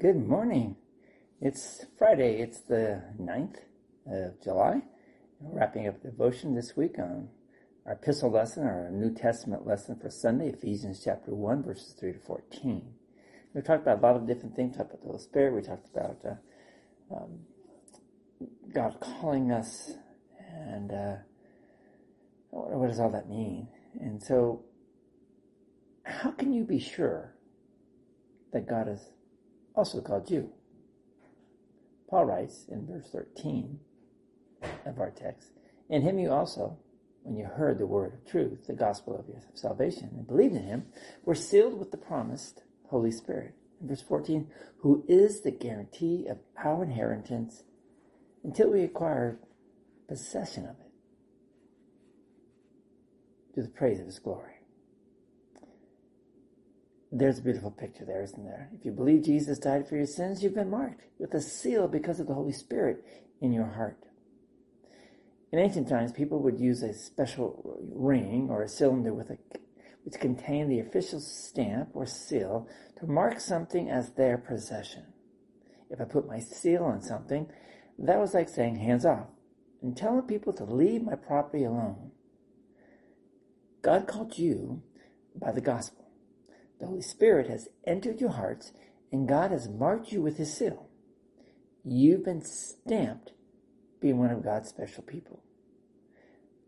Good morning. It's Friday. It's the 9th of July. We're wrapping up devotion this week on our epistle lesson, our New Testament lesson for Sunday, Ephesians chapter 1, verses 3 to 14. We talked about a lot of different things. We talked about the Holy Spirit. We talked about uh, um, God calling us and uh, what does all that mean? And so, how can you be sure that God has also called you? Paul writes in verse 13 of our text, In him you also, when you heard the word of truth, the gospel of your salvation, and believed in him, were sealed with the promised Holy Spirit. In verse 14, who is the guarantee of our inheritance until we acquire possession of it to the praise of his glory. There's a beautiful picture there, isn't there? If you believe Jesus died for your sins, you've been marked with a seal because of the Holy Spirit in your heart. In ancient times, people would use a special ring or a cylinder with a, which contained the official stamp or seal to mark something as their possession. If I put my seal on something, that was like saying hands off and telling people to leave my property alone. God called you by the gospel. The Holy Spirit has entered your hearts and God has marked you with his seal. You've been stamped being one of God's special people.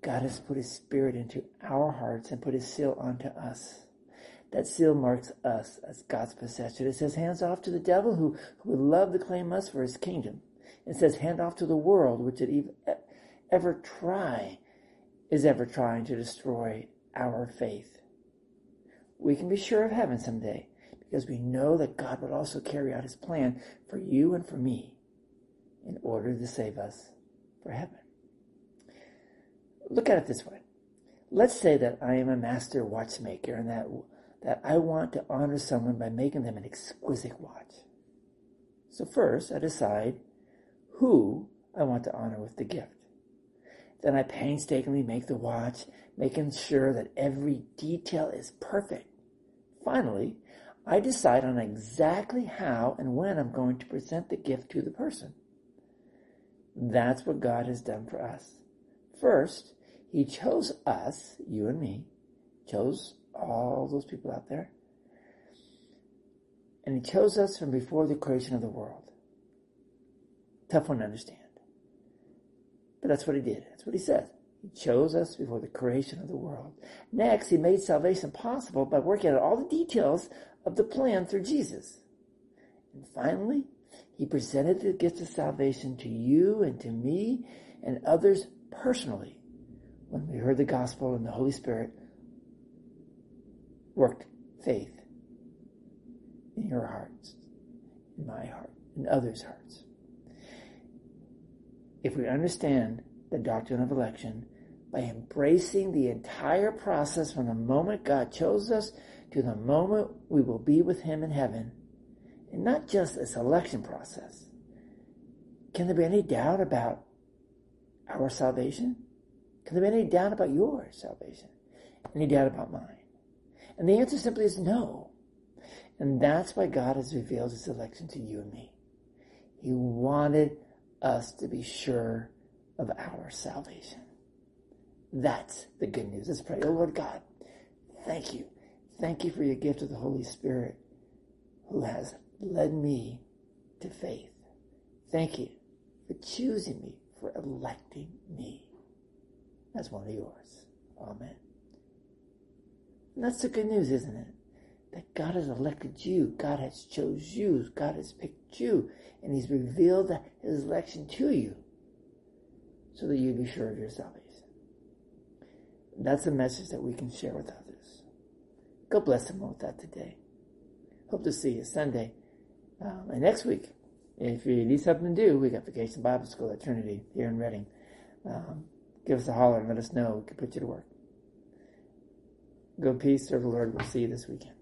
God has put his spirit into our hearts and put his seal onto us. That seal marks us as God's possession. It says, hands off to the devil who, who would love to claim us for his kingdom. It says, hand off to the world, which would ever try, is ever trying to destroy our faith. We can be sure of heaven someday because we know that God would also carry out his plan for you and for me in order to save us for heaven. Look at it this way. Let's say that I am a master watchmaker and that, that I want to honor someone by making them an exquisite watch. So first, I decide who I want to honor with the gift. Then I painstakingly make the watch, making sure that every detail is perfect. Finally, I decide on exactly how and when I'm going to present the gift to the person. That's what God has done for us. First, He chose us, you and me, chose all those people out there, and He chose us from before the creation of the world. Tough one to understand. But that's what he did. That's what he says. He chose us before the creation of the world. Next, he made salvation possible by working out all the details of the plan through Jesus. And finally, he presented the gift of salvation to you and to me and others personally when we heard the gospel and the Holy Spirit worked faith in your hearts, in my heart, in others' hearts if we understand the doctrine of election by embracing the entire process from the moment God chose us to the moment we will be with Him in heaven, and not just a selection process. Can there be any doubt about our salvation? Can there be any doubt about your salvation? Any doubt about mine? And the answer simply is no. And that's why God has revealed His election to you and me. He wanted us to be sure of our salvation. That's the good news. Let's pray. Oh Lord God, thank you. Thank you for your gift of the Holy Spirit who has led me to faith. Thank you for choosing me, for electing me as one of yours. Amen. And that's the good news, isn't it? That God has elected you. God has chose you. God has picked you and he's revealed his election to you so that you be sure of your salvation. That's a message that we can share with others. God bless them with that today. Hope to see you Sunday. Um, and next week, if you need something to do, we got Vacation Bible School at Trinity here in Reading. Um, give us a holler and let us know. We can put you to work. Go peace, serve the Lord. We'll see you this weekend.